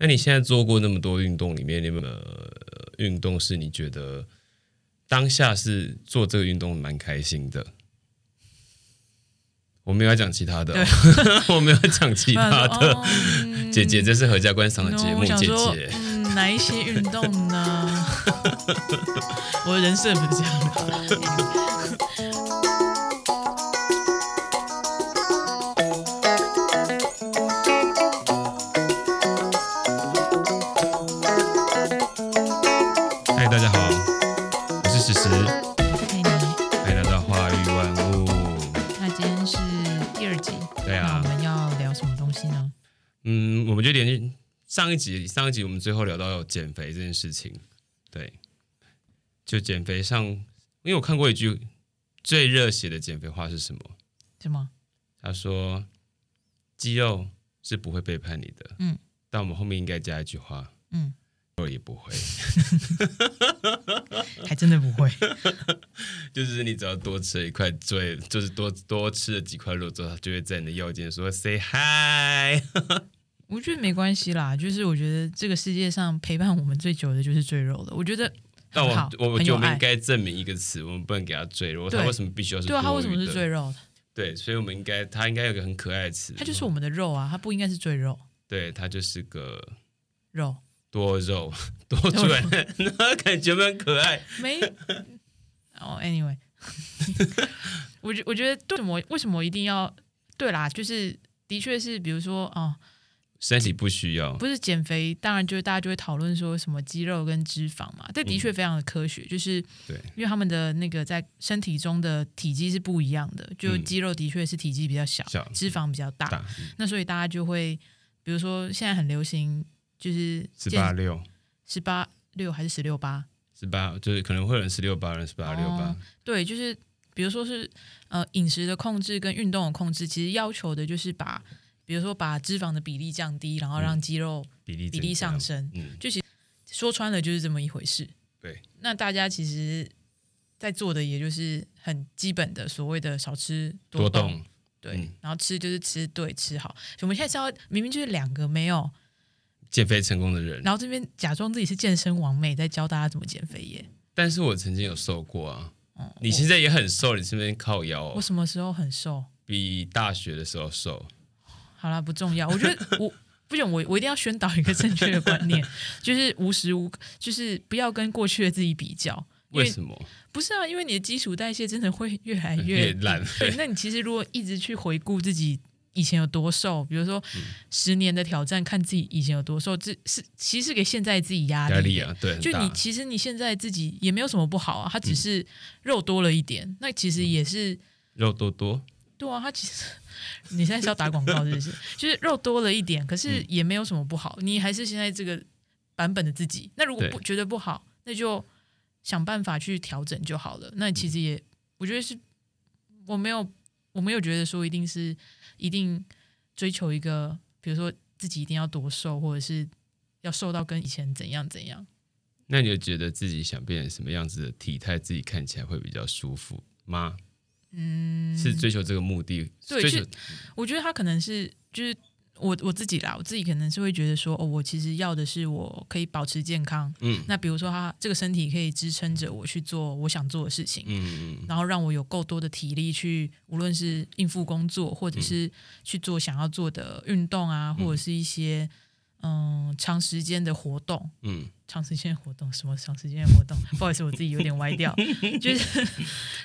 那你现在做过那么多运动里面，你有没有呃运动是你觉得当下是做这个运动蛮开心的？我没有要讲其他的哦、我没有要讲其他的。哦嗯姐姐，这是合家观赏的节目，姐姐。嗯，哪一些运动呢？我的人设不是这样的。上一集，上一集我们最后聊到减肥这件事情，对，就减肥上，因为我看过一句最热血的减肥话是什么？什么？他说：“肌肉是不会背叛你的。”嗯，但我们后面应该加一句话：嗯，肉也不会。还真的不会。就是你只要多吃了一块最，就是多多吃了几块肉之后，它就会在你的腰间说 “say hi”。我觉得没关系啦，就是我觉得这个世界上陪伴我们最久的就是赘肉了。我觉得那我我觉得很有爱。我们应该证明一个词，我们不能给它赘肉。对它为什么必须要是对啊，它为什么是赘肉？对，所以我们应该，它应该有个很可爱的词，它就是我们的肉啊，它不应该是赘肉对，它就是个肉。多肉 多赘，感觉蛮可爱。没哦，anyway，我觉我觉得为什么为什么一定要对啦？就是的确是，比如说哦，身体不需要，不是减肥，当然就是大家就会讨论说什么肌肉跟脂肪嘛，这的确非常的科学，就是对，因为他们的那个在身体中的体积是不一样的，就嗯肌肉的确是体积比较小，小脂肪比较大，大那所以大家就会，比如说现在很流行就是十八六。十八六还是十六八，十八就是可能会有人十六八，人十八六八。哦，对，就是比如说是呃饮食的控制跟运动的控制，其实要求的就是把，比如说把脂肪的比例降低，然后让肌肉比例比例上升，嗯，就其实说穿了就是这么一回事。对，那大家其实，在做的也就是很基本的所谓的少吃动，多动，对，嗯然后吃就是吃对吃好。我们现在是要明明就是两个没有，减肥成功的人。然后这边假装自己是健身王妹，在教大家怎么减肥耶。但是我曾经有瘦过啊，哦你现在也很瘦，你是不是靠腰我哦？什么时候很瘦？比大学的时候瘦。好啦，不重要。我觉得我不行，我我一定要宣导一个正确的观念，就是无时无就是不要跟过去的自己比较。因为什么？不是啊，因为你的基础代谢真的会越来 越烂对，那你其实如果一直去回顾自己以前有多瘦，比如说嗯十年的挑战，看自己以前有多瘦，这是其实是给现在自己压力。压力啊，对，就你其实你现在自己也没有什么不好啊，它只是肉多了一点，那其实也是肉多多，对啊，它其实你现在是要打广告是不是？就是肉多了一点，可嗯是也没有什么不好，你还是现在这个版本的自己。那如果不觉得不好，那就想办法去调整就好了。那其实也，我觉得是我没有我没有觉得说一定是一定追求一个，比如说自己一定要多瘦，或者是要瘦到跟以前怎样怎样。那你就觉得自己想变成什么样子的体态，自己看起来会比较舒服吗？嗯，是追求这个目的？对追求是我觉得他可能是就是我我自己啦，我自己可能是会觉得说，哦，我其实要的是我可以保持健康。嗯那比如说，他这个身体可以支撑着我去做我想做的事情，嗯嗯然后让我有够多的体力去，无论是应付工作，或者是去做想要做的运动啊，或者是一些嗯长时间的活动。嗯，长时间活动，什么长时间活动？不好意思，我自己有点歪掉，就是对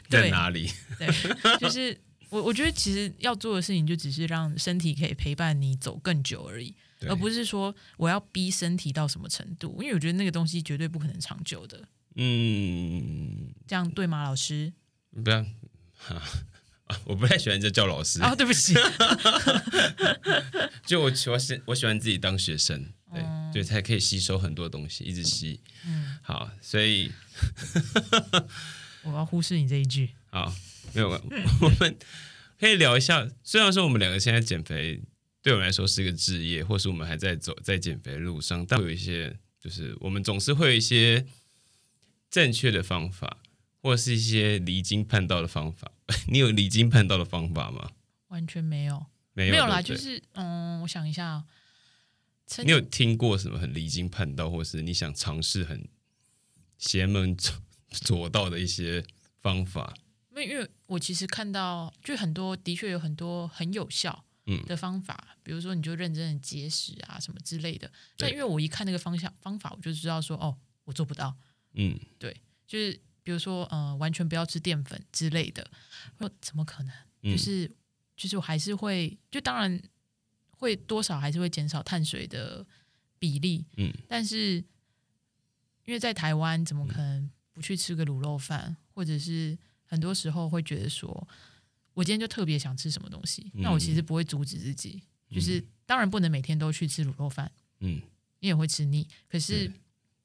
在哪里？对，就是我我觉得其实要做的事情就只是让身体可以陪伴你走更久而已，而不是说我要逼身体到什么程度，因为我觉得那个东西绝对不可能长久的。嗯，这样对吗，老师？不要。啊 我不太喜欢这叫老师，啊，对不起，就我喜欢是我喜欢自己当学生，对，哦对，才可以吸收很多东西，一直吸。嗯，好，所以我要忽视你这一句。好，没有，我们可以聊一下。虽然说我们两个现在减肥对我们来说是一个职业，或是我们还在走在减肥路上，但有一些就是我们总是会有一些正确的方法，或是一些离经叛道的方法。你有离经叛道的方法吗？完全没有，没有，没有啦，就是嗯，我想一下哦，你有听过什么很离经叛道，或是你想尝试很邪门左左道的一些方法？因为因为我其实看到，就很多的确有很多很有效嗯的方法，比如说你就认真的节食啊什么之类的。但因为我一看那个方向方法，我就知道说哦，我做不到。嗯对就是比如说呃，完全不要吃淀粉之类的，我怎么可能？嗯，就是就是我还是会，就当然会多少还是会减少碳水的比例，嗯但是因为在台湾，怎么可能不去吃个卤肉饭，或者是很多时候会觉得说，我今天就特别想吃什么东西，那我其实不会阻止自己，就是当然不能每天都去吃卤肉饭，嗯，你也会吃腻，可是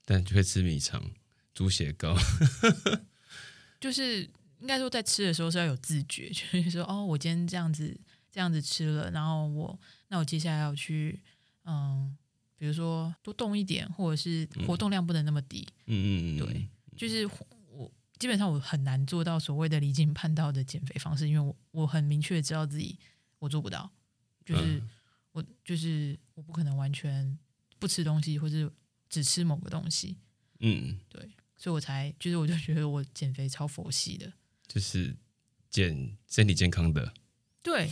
但就会吃米肠、猪血糕。就是应该说在吃的时候是要有自觉，就是说哦，我今天这样子这样子吃了，然后我那我接下来要去嗯，比如说多动一点，或者是活动量不能那么低，嗯嗯嗯，对，就是我基本上我很难做到所谓的离经叛道的减肥方式，因为我我很明确知道自己我做不到，就是、嗯我就是我不可能完全不吃东西，或是只吃某个东西，嗯，对所以我才就是我就觉得我减肥超佛系的。就是减身体健康的。对，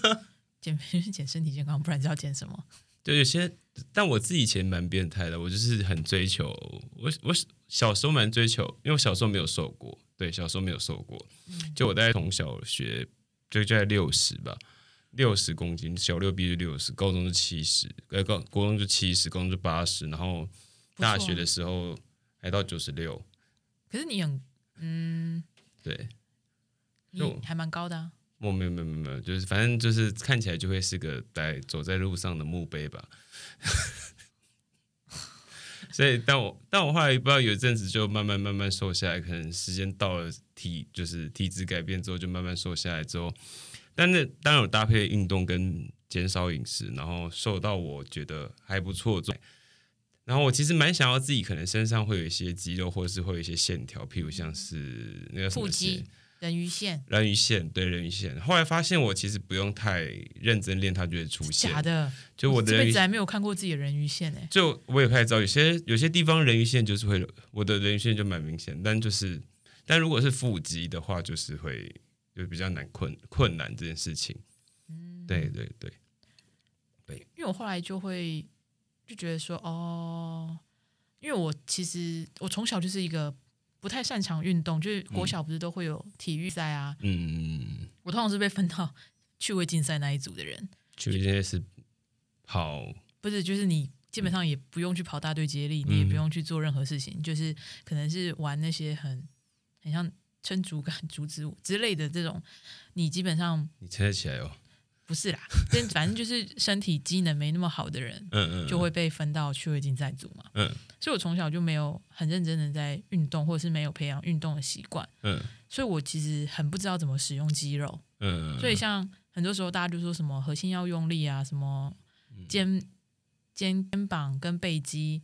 减肥就是减身体健康，不然知道减什么？对，有些，但我自己以前蛮变态的，我就是很追求，我我小时候蛮追求，因为我小时候没有瘦过，对，小时候没有瘦过，就我大概从小学就就在六十吧，六十公斤，小六毕业六十，高中是七十，呃，高国中就七十，高中就八十，然后大学的时候还到九十六，可是你很嗯，对，你就还蛮高的啊。我没有没有没有没有，就是反正就是看起来就会是个在走在路上的墓碑吧。所以，但我但我后来不知道有一阵子就慢慢慢慢瘦下来，可能时间到了体就是体质改变之后，就慢慢瘦下来之后，但是当然有搭配运动跟减少饮食，然后瘦到我觉得还不错。然后我其实蛮想要自己可能身上会有一些肌肉，或者是会有一些线条，譬如像是那个腹肌线人鱼线，人鱼线，对人鱼线。后来发现我其实不用太认真练，它就会出现。假的，就我的人鱼这辈子，还没有看过自己的人鱼线哎、就我也开始知道，有些有些地方人鱼线就是会，我的人鱼线就蛮明显，但就是，但如果是腹肌的话，就是会就比较难困困难这件事情。嗯，对对对对，因为我后来就会就觉得说，哦，因为我其实我从小就是一个不太擅长运动，就是国小不是都会有体育赛啊，嗯，我通常是被分到 趣味竞赛那一组的人，就现在是跑，不是就是你。基本上也不用去跑大队接力，你也不用去做任何事情，就是可能是玩那些很很像撑竹竿、竹子舞之类的这种，你基本上你撑得起来哦。不是啦，但反正就是身体机能没那么好的人，嗯嗯，就会被分到趣味竞赛组嘛。嗯。所以我从小就没有很认真的在运动，或者是没有培养运动的习惯，嗯。所以我其实很不知道怎么使用肌肉。嗯，所以像很多时候大家就说什么核心要用力啊，什么肩肩肩膀跟背肌，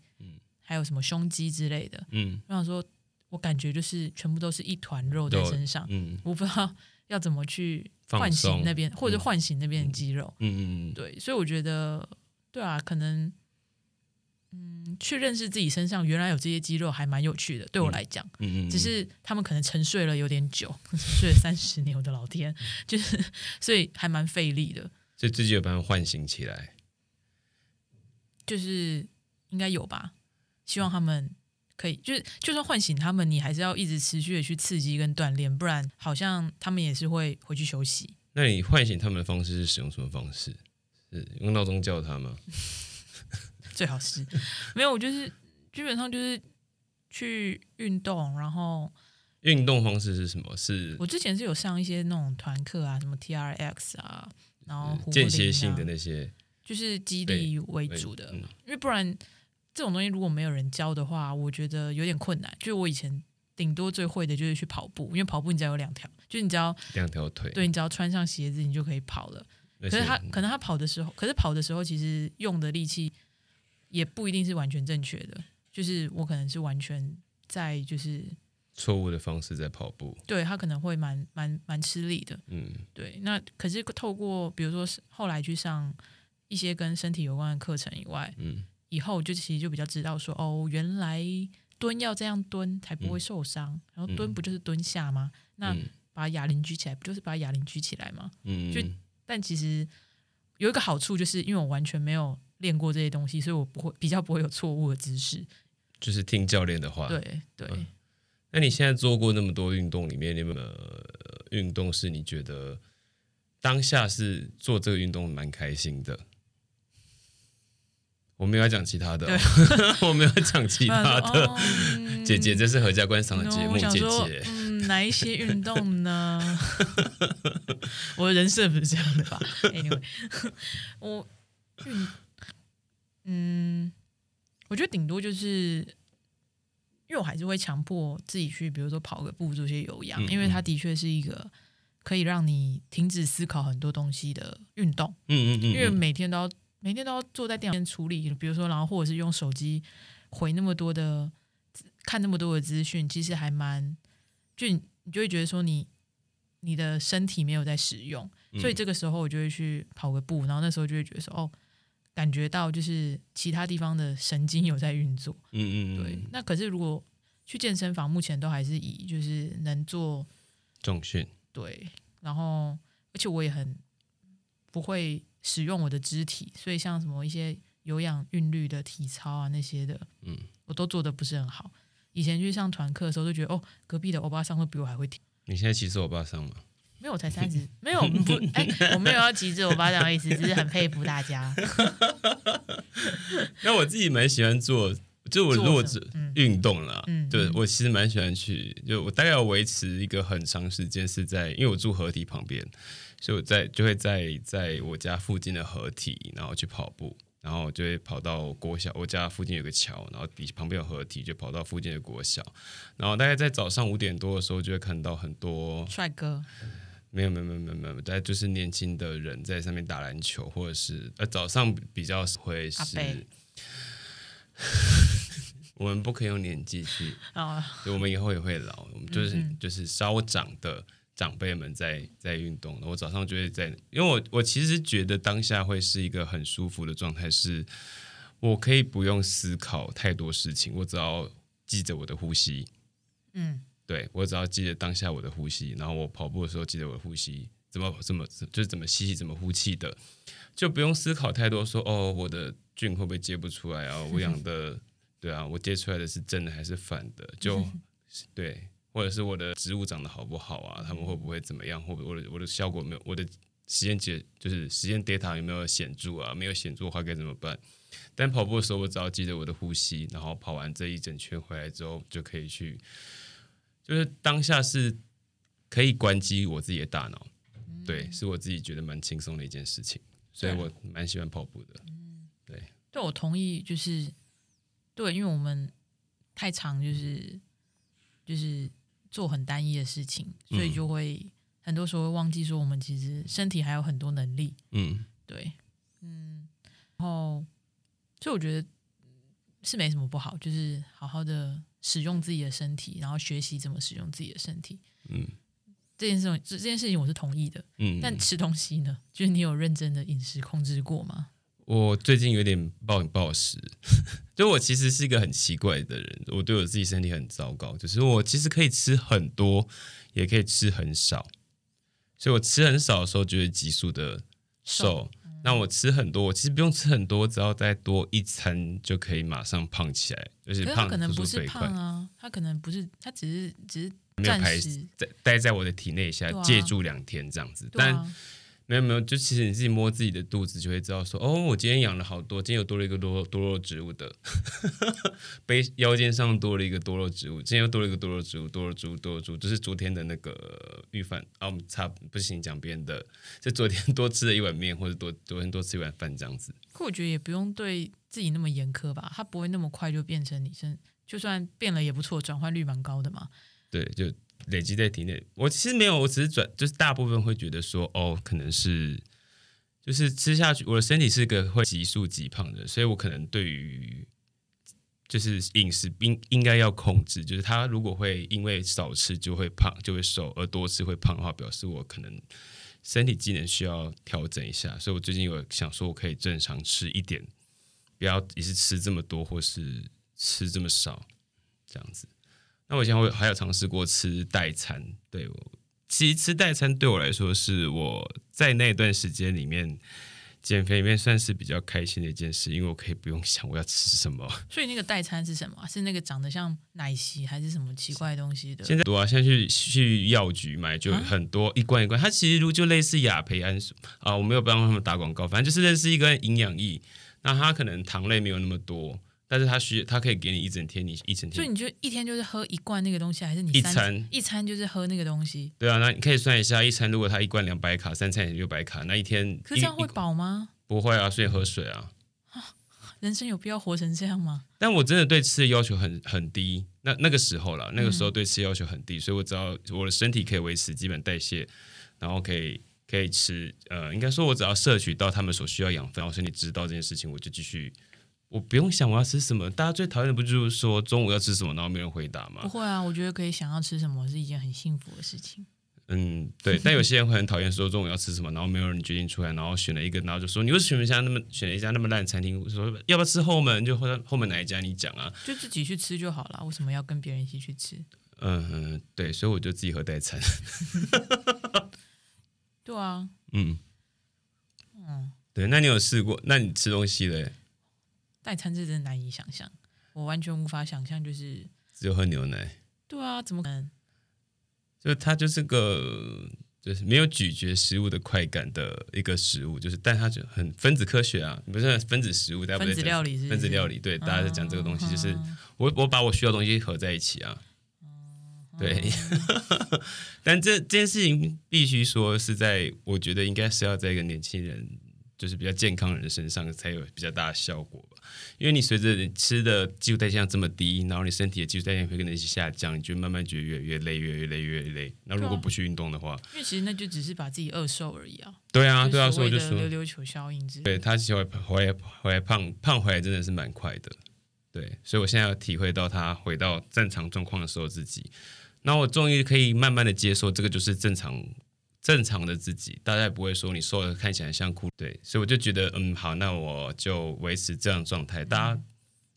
还有什么胸肌之类的。嗯。我想说，我感觉就是全部都是一团肉在身上，嗯。我不知道要怎么去放唤醒那边，或者唤醒那边的肌肉。嗯嗯对，所以我觉得，对啊，可能，嗯，去认识自己身上原来有这些肌肉，还蛮有趣的。对我来讲，嗯嗯，只是他们可能沉睡了有点久，沉睡了三十年，我的老天，就是所以还蛮费力的，所以自己有办法唤醒起来。就是应该有吧。希望他们可以，就是就算唤醒他们，你还是要一直持续的去刺激跟锻炼，不然好像他们也是会回去休息。那你唤醒他们的方式是使用什么方式？是用闹钟叫他吗？最好是没有，我就是基本上就是去运动，然后运动方式是什么？是我之前是有上一些那种团课啊，什么 T R X 啊，然后壶间啊歇性的那些就是激励为为主的，嗯因为不然这种东西如果没有人教的话，我觉得有点困难。就是我以前顶多最会的就是去跑步，因为跑步你只要有两条，就是你只要两条腿，对你只要穿上鞋子，你就可以跑了。可是他可能他跑的时候，可是跑的时候其实用的力气也不一定是完全正确的，就是我可能是完全在就是错误的方式在跑步，对他可能会蛮蛮蛮吃力的。嗯对，那可是透过比如说是后来去上一些跟身体有关的课程以外，嗯以后就其实就比较知道说，哦，原来蹲要这样蹲才不会受伤，然后蹲不就是蹲下吗？那嗯把哑铃举起来，不就是把哑铃举起来吗？嗯，就但其实有一个好处，就是因为我完全没有练过这些东西，所以我不会比较不会有错误的姿势。就是听教练的话。对对，嗯那你现在做过那么多运动里面，你有没有呃运动是你觉得当下是做这个运动蛮开心的？我没有要讲其他的哦、我没有要讲其他的。哦嗯姐姐，这是合家观赏的节目，姐姐。嗯，哪一些运动呢？我的人设不是这样的吧？Anyway，我运，嗯，我觉得顶多就是，因为我还是会强迫自己去，比如说跑个步，做些有氧，嗯因为它的确是一个可以让你停止思考很多东西的运动。嗯嗯嗯，因为嗯每天都要每天都要坐在电脑前处理，比如说，然后或者是用手机回那么多的看那么多的资讯，其实还蛮就你你就会觉得说你你的身体没有在使用，嗯所以这个时候我就会去跑个步，然后那时候就会觉得说哦，感觉到就是其他地方的神经有在运作。嗯嗯嗯，对，那可是如果去健身房，目前都还是以就是能做重训，对，然后而且我也很不会使用我的肢体，所以像什么一些有氧韵律的体操啊那些的，嗯，我都做的不是很好。以前去上团课的时候，就觉得哦，隔壁的欧巴桑会比我还会跳。你现在骑手欧巴桑吗？没有，我才三十，没有不，哎，我没有要极致欧巴桑的意思，只是很佩服大家。那我自己蛮喜欢做，就我如果运动啦，嗯嗯对我其实蛮喜欢去，就我大概要维持一个很长时间是在，因为我住河堤旁边，所以我在就会在在我家附近的河体，然后去跑步，然后就会跑到国小，我家附近有个桥，然后底旁边有河体，就跑到附近的国小，然后大概在早上五点多的时候，就会看到很多帅哥，没有没有没有没有没有，大概就是年轻的人在上面打篮球，或者是呃早上比较会是，我们不可以用年纪去，啊，对我们以后也会老，我们就是、就是稍长的长辈们在在运动，我早上就会在，因为我我其实觉得当下会是一个很舒服的状态，是我可以不用思考太多事情，我只要记着我的呼吸，嗯，对我只要记得当下我的呼吸，然后我跑步的时候记得我的呼吸怎么怎么就是怎么吸气怎么呼气的，就不用思考太多说哦我的菌会不会接不出来啊，我养的对啊，我接出来的是正的还是反的，就 对，或者是我的植物长得好不好啊，他们会不会怎么样，或者我的我的效果没有，我的实验结就是实验 data 有没有显著啊，没有显著的话该怎么办？但跑步的时候，我只要记得我的呼吸，然后跑完这一整圈回来之后，就可以去就是当下是可以关机我自己的大脑，对，是我自己觉得蛮轻松的一件事情，所以我蛮喜欢跑步的。对，我同意，就是对，因为我们太长就是就是做很单一的事情，所以嗯就会、很多时候会忘记说我们其实身体还有很多能力。嗯对，嗯，然后所以我觉得是没什么不好，就是好好的使用自己的身体，然后学习怎么使用自己的身体。嗯这件事情，这这件事情我是同意的。嗯，但吃东西呢，就是你有认真的饮食控制过吗？我最近有点暴饮暴食，就我其实是一个很奇怪的人，我对我自己身体很糟糕，就是我其实可以吃很多，也可以吃很少，所以我吃很少的时候就会急速的瘦。那我吃很多，我其实不用吃很多，只要再多一餐就可以马上胖起来，就是胖可能不是胖，啊，他可能不是，他只是只是没有排在待在我的体内下啊。借住两天这样子，但啊，没有没有，就其实你自己摸自己的肚子就会知道说，哦，我今天养了好多，今天又多了一个多多肉植物的，背腰间上多了一个多肉植物，今天又多了一个多肉植物，多肉植物多肉植物，就是昨天的那个预饭啊，我们差不行讲别人的，是昨天多吃了一碗面，或者多昨天多吃一碗饭这样子。可我觉得也不用对自己那么严苛吧，它不会那么快就变成你身，就算变了也不错，转换率蛮高的嘛。对，就累积在体内。我其实没有，我只是转，就是大部分会觉得说，哦，可能是就是吃下去，我的身体是个会急速急胖的，所以我可能对于就是饮食应应该要控制，就是他如果会因为少吃就会胖就会瘦，而多吃会胖的话，表示我可能身体机能需要调整一下，所以我最近有想说，我可以正常吃一点，不要一次吃这么多，或是吃这么少，这样子。那我以前会还有尝试过吃代餐，对我其实吃代餐对我来说是我在那段时间里面减肥里面算是比较开心的一件事，因为我可以不用想我要吃什么。所以那个代餐是什么啊？是那个长得像奶昔还是什么奇怪东西的？现在多啊，现在去去药局买就很多一罐一罐，它其实如就类似亚培安素啊，我没有帮他们打广告，反正就是类似一个营养液，那它可能糖类没有那么多，但是它需它可以给你一整天，你一整天。所以你就一天就是喝一罐那个东西，还是你三一餐一餐就是喝那个东西？对啊，那你可以算一下，一餐如果它一罐两百卡，三餐也六百卡，那一天可是这样会饱吗？不会啊，所以喝水啊。人生有必要活成这样吗？但我真的对吃的要求很很低，那那个时候了，那个时候对吃要求很低，所以我只要我的身体可以维持基本代谢，然后可以可以吃，呃，应该说我只要摄取到他们所需要养分，然后身体知道这件事情，我就继续，我不用想我要吃什么。大家最讨厌的不就是说中午要吃什么，然后没人回答吗？不会啊，我觉得可以想要吃什么是一件很幸福的事情。嗯，对。但有些人会很讨厌说中午要吃什么，然后没有人决定出来，然后选了一个，然后就说你为什么选一家那么选了一家那么烂的餐厅？说要不要吃后门？就后后门哪一家你讲啊？就自己去吃就好了，为什么要跟别人一起去吃？嗯嗯，对，所以我就自己喝代餐。对啊，嗯，嗯，对，那你有试过？那你吃东西嘞，代餐这真的难以想象，我完全无法想象，就是只有喝牛奶，对啊，怎么可能？就它就是个就是没有咀嚼食物的快感的一个食物，就是但它就很分子科学啊，不是分子食物，大家不分子料理是是分子料理，对，大家在讲这个东西，就是嗯我我把我需要的东西合在一起啊。对，但这这件事情必须说是在，我觉得应该是要在一个年轻人，就是比较健康人身上才有比较大的效果吧。因为你随着你吃的基础代谢量这么低，然后你身体的基础代谢会跟着一起下降，你就慢慢觉得越来越累，越来越累，越累。那如果不去运动的话，因为其实那就只是把自己饿瘦而已啊。对啊，对啊，所以我就说，溜溜球效应之。对他其实回回来回来胖胖回来真的是蛮快的，对，所以我现在要体会到他回到正常状况的时候自己，那我终于可以慢慢的接受这个就是正常正常的自己，大家也不会说你瘦了看起来像哭，对，所以我就觉得嗯好，那我就维持这样状态。大家，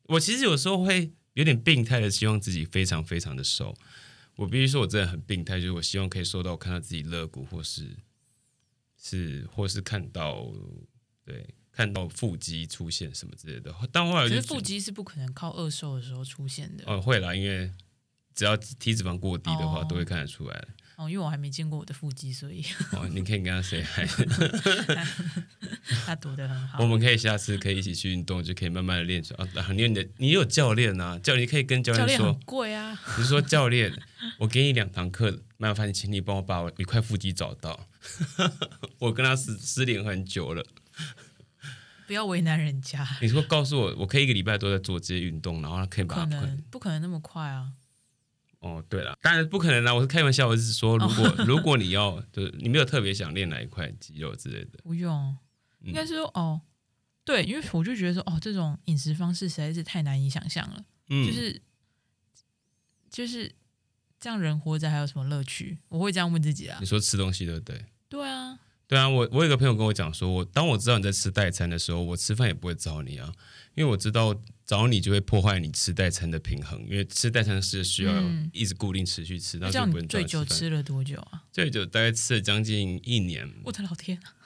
我其实有时候会有点病态的希望自己非常非常的瘦，我必须说我真的很病态，就是我希望可以瘦到我看到自己肋骨或是是或是看到对看到腹肌出现什么之类的，但后来我可就是觉得腹肌是不可能靠饿瘦的时候出现的。哦会啦，因为只要体脂肪过低的话，哦。都会看得出来。的。哦，因为我还没见过我的腹肌，所以哦，你可以跟他 say hi，他读的很好我。们可以下次可以一起去运动，就可以慢慢的练出来。啊，你有你的，你有教练啊，教练可以跟教练说贵啊，你说教练，我给你两堂课，麻烦请你帮我把我一块腹肌找到。我跟他失失联很久了。不要为难人家，你说告诉我，我可以一个礼拜都在做这些运动，然后他可以不可把它能不可能那么快啊。哦，对了，当然不可能啦，我是开玩笑，我是说，如果、如果你要，就是你没有特别想练哪一块肌肉之类的，不用，嗯应该是说哦，对，因为我就觉得说哦，这种饮食方式实在是太难以想象了，嗯，就是就是这样人活着还有什么乐趣？我会这样问自己啊你。说吃东西对不对？对啊，对啊，我我有个朋友跟我讲说，我当我知道你在吃代餐的时候，我吃饭也不会找你啊，因为我知道找你就会破坏你吃代餐的平衡，因为吃代餐是需要嗯一直固定持续吃，那就不能你最久吃了多久啊？最久大概吃了将近一年，我的老天啊！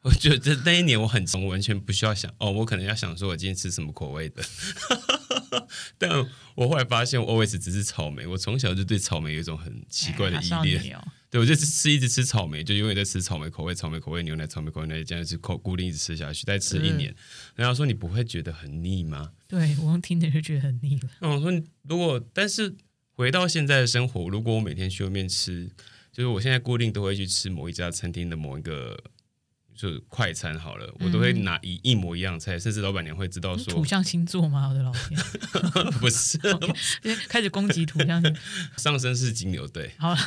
我觉得那一年我很我完全不需要想哦，我可能要想说我今天吃什么口味的，但我后来发现我 always 只是草莓，我从小就对草莓有一种很奇怪的哎依恋。对，我就是吃一直吃草莓，就永远在吃草莓口味、草莓口味牛奶、草莓口味奶，这样子口固定一直吃下去，再吃一年。然后说你不会觉得很腻吗？对我用听着就觉得很腻了。那我说如果但是回到现在的生活，如果我每天去外面吃，就是我现在固定都会去吃某一家餐厅的某一个。就是快餐好了，我都会拿一一模一样菜，甚至老板娘会知道说土象星座吗？我的老天，不是 开始攻击土象星座。上身是金牛对，好了，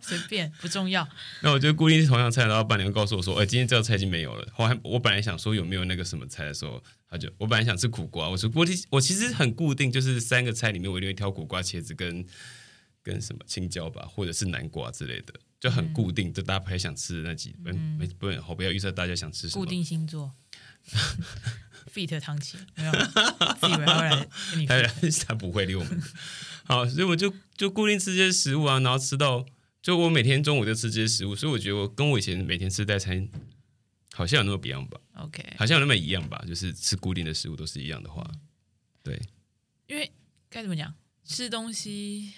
随便不重要。那我就固定是同样菜，然后老板娘告诉我说，哎、今天这道菜已经没有了。后来我本来想说有没有那个什么菜的时候，他就我本来想吃苦瓜，我说我其我其实很固定，就是三个菜里面我一定会挑苦瓜、茄子跟跟什么青椒吧，或者是南瓜之类的。就很固定，就大家很想吃的那几，不不不，我不要预测大家想吃什么。固定星座，fit 汤奇没有，自以为他会来跟你他 他不会理我们。好，所以我就就固定吃这些食物啊，然后吃到就我每天中午就吃这些食物，所以我觉得我跟我以前每天吃代餐好像有那么不一样吧，OK，好像有那么一样吧，就是吃固定的食物都是一样的话，对，因为该怎么讲，吃东西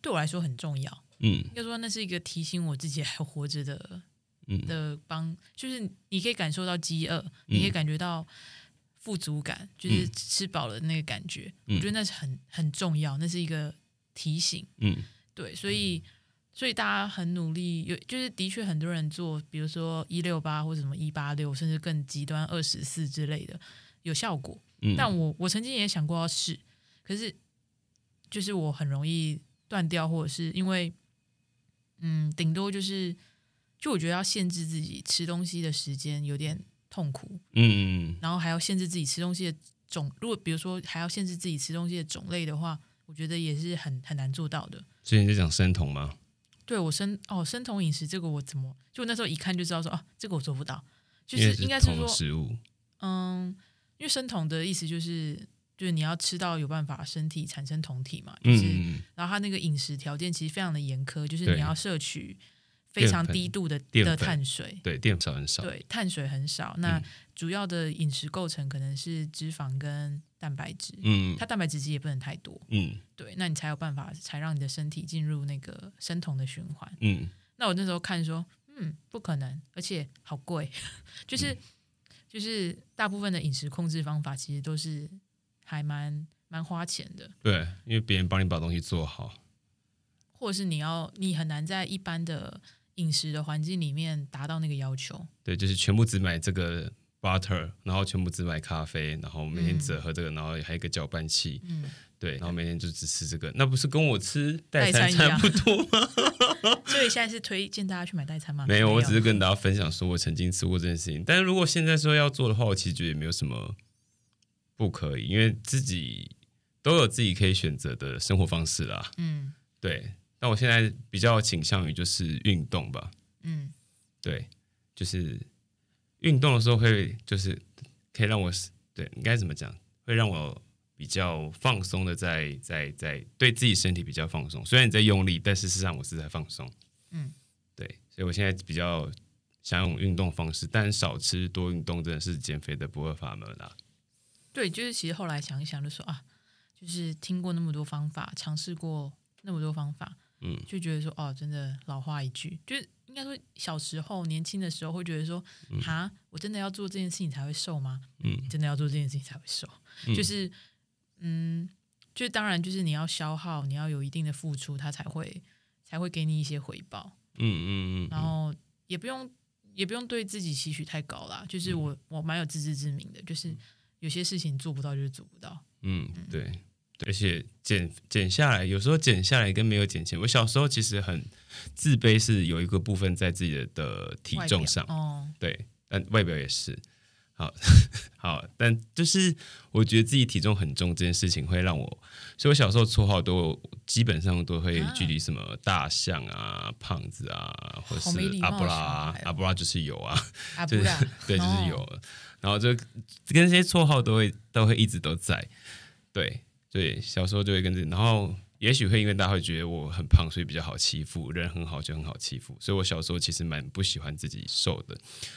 对我来说很重要。嗯应该说，那是一个提醒我自己还活着的嗯的帮，就是你可以感受到饥饿，你可以感觉到富足感，就是吃饱了那个感觉。嗯我觉得那是很很重要，那是一个提醒。嗯对，所以所以大家很努力，有就是的确很多人做，比如说一六八或者什么一八六，甚至更极端二十四之类的，有效果。嗯，但我我曾经也想过要试，可是就是我很容易断掉，或者是因为嗯，顶多就是就我觉得要限制自己吃东西的时间有点痛苦，嗯然后还要限制自己吃东西的种，如果比如说还要限制自己吃东西的种类的话，我觉得也是很很难做到的。所以你在讲生酮吗？对我生哦生酮饮食这个我怎么就那时候一看就知道说啊这个我做不到，就是应该是酮说食物，嗯，因为生酮的意思就是，就是你要吃到有办法身体产生酮体嘛，就是，嗯嗯然后它那个饮食条件其实非常的严苛，就是你要摄取非常低度的的碳水，对，淀粉很少，对，碳水很少。那嗯。主要的饮食构成可能是脂肪跟蛋白质，嗯。它蛋白质其实也不能太多，嗯。对，那你才有办法才让你的身体进入那个生酮的循环。嗯。那我那时候看说，嗯，不可能，而且好贵，就是、就是大部分的饮食控制方法其实都是还蛮蛮花钱的，对，因为别人帮你把东西做好，或者是你要你很难在一般的饮食的环境里面达到那个要求。对，就是全部只买这个 butter，然后全部只买咖啡，然后每天嗯只喝这个，然后还有一个搅拌器，嗯，对，然后每天就只吃这个，那不是跟我吃代餐差不多吗？所以现在是推荐大家去买代餐吗？没有，我只是跟大家分享说我曾经吃过这件事情，但是如果现在说要做的话，我其实觉得也没有什么不可以，因为自己都有自己可以选择的生活方式啦。嗯对，那我现在比较倾向于就是运动吧。嗯对，就是运动的时候会就是可以让我对应该怎么讲，会让我比较放松的在在在对自己身体比较放松。虽然你在用力，但事实上我是在放松。嗯，对，所以我现在比较想用运动方式，但少吃多运动真的是减肥的不二法门啦。对，就是其实后来想一想，就说啊，就是听过那么多方法，尝试过那么多方法，嗯。就觉得说哦，真的老话一句，就是应该说小时候年轻的时候会觉得说，哈，我真的要做这件事情才会瘦吗？嗯。真的要做这件事情才会瘦，嗯。就是嗯，就是当然就是你要消耗，你要有一定的付出，它才会才会给你一些回报，嗯嗯嗯然后也不用也不用对自己期许太高啦，就是嗯。我我蛮有自知之明的，就是有些事情做不到就是做不到，嗯，对。对而且减减下来，有时候减下来跟没有减钱。我小时候其实很自卑，是有一个部分在自己的的体重上，哦，对，但外表也是。好 好，但就是我觉得自己体重很重这件事情会让我，所以我小时候绰号都基本上都会啊距离什么大象啊、胖子啊，或是阿布拉阿布拉就是有啊，就是拉，对，就是哦有，然后就跟这些绰号都会都会一直都在，对对，小时候就会跟着，然后也许会因为大家会觉得我很胖，所以比较好欺负，人很好就很好欺负，所以我小时候其实蛮不喜欢自己瘦的。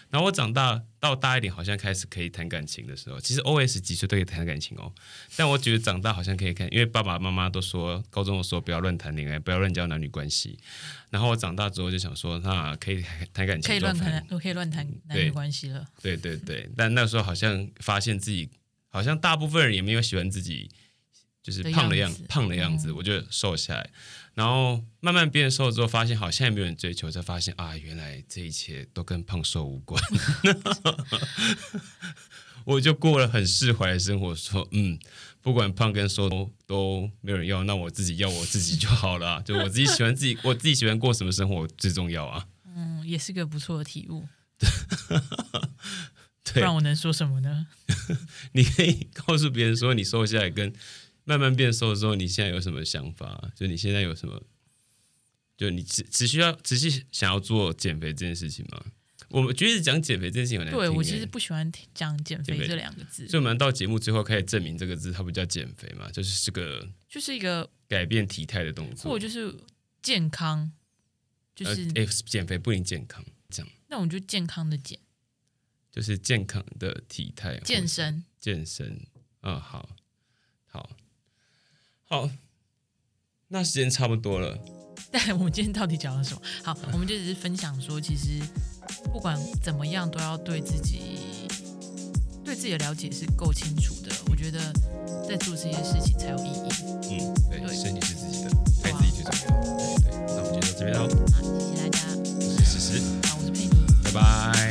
然后我长大到大一点，好像开始可以谈感情的时候，其实 OS 几岁都可以谈感情哦，但我觉得长大好像可以看，因为爸爸妈妈都说高中的时候不要乱谈恋爱，不要乱交男女关系。然后我长大之后就想说，那可以谈感情，可以乱谈，都可以乱谈男女关系了。对对对，但那时候好像发现自己，好像大部分人也没有喜欢自己，就是胖的样样子胖的样子，嗯我就瘦下来，然后慢慢变瘦之后，发现好像也没有人追求，才发现啊，原来这一切都跟胖瘦无关。我就过了很释怀的生活，说嗯，不管胖跟瘦都都没有人要，那我自己要我自己就好了啊，就我自己喜欢自己，我自己喜欢过什么生活最重要啊。嗯，也是个不错的体悟。对不然，我能说什么呢？你可以告诉别人说，你瘦下来跟慢慢变瘦的时候，你现在有什么想法？就你现在有什么？就你只只需要只是想要做减肥这件事情吗？我们觉得讲减肥这件事情很难听、对我欸其实不喜欢讲减减肥肥这两个字，所以我们到节目最后开始证明这个字它不叫减肥嘛，就是这个就是一个改变体态的动或作。者就是健康，就是、减肥不一定健康，这样那我们就健康的减就是健康的体态，健身。健身。嗯，好，好，好，那时间差不多了。但我们今天到底讲了什么？好，我们就只是分享说，其实不管怎么样，都要对自己对自己的了解是够清楚的。我觉得在做这些事情才有意义。嗯，对，对身体是自己的，爱自己最重要。对对，那我们就到这边喽。好，谢谢大家。我是史实，好，我是佩妮。拜拜。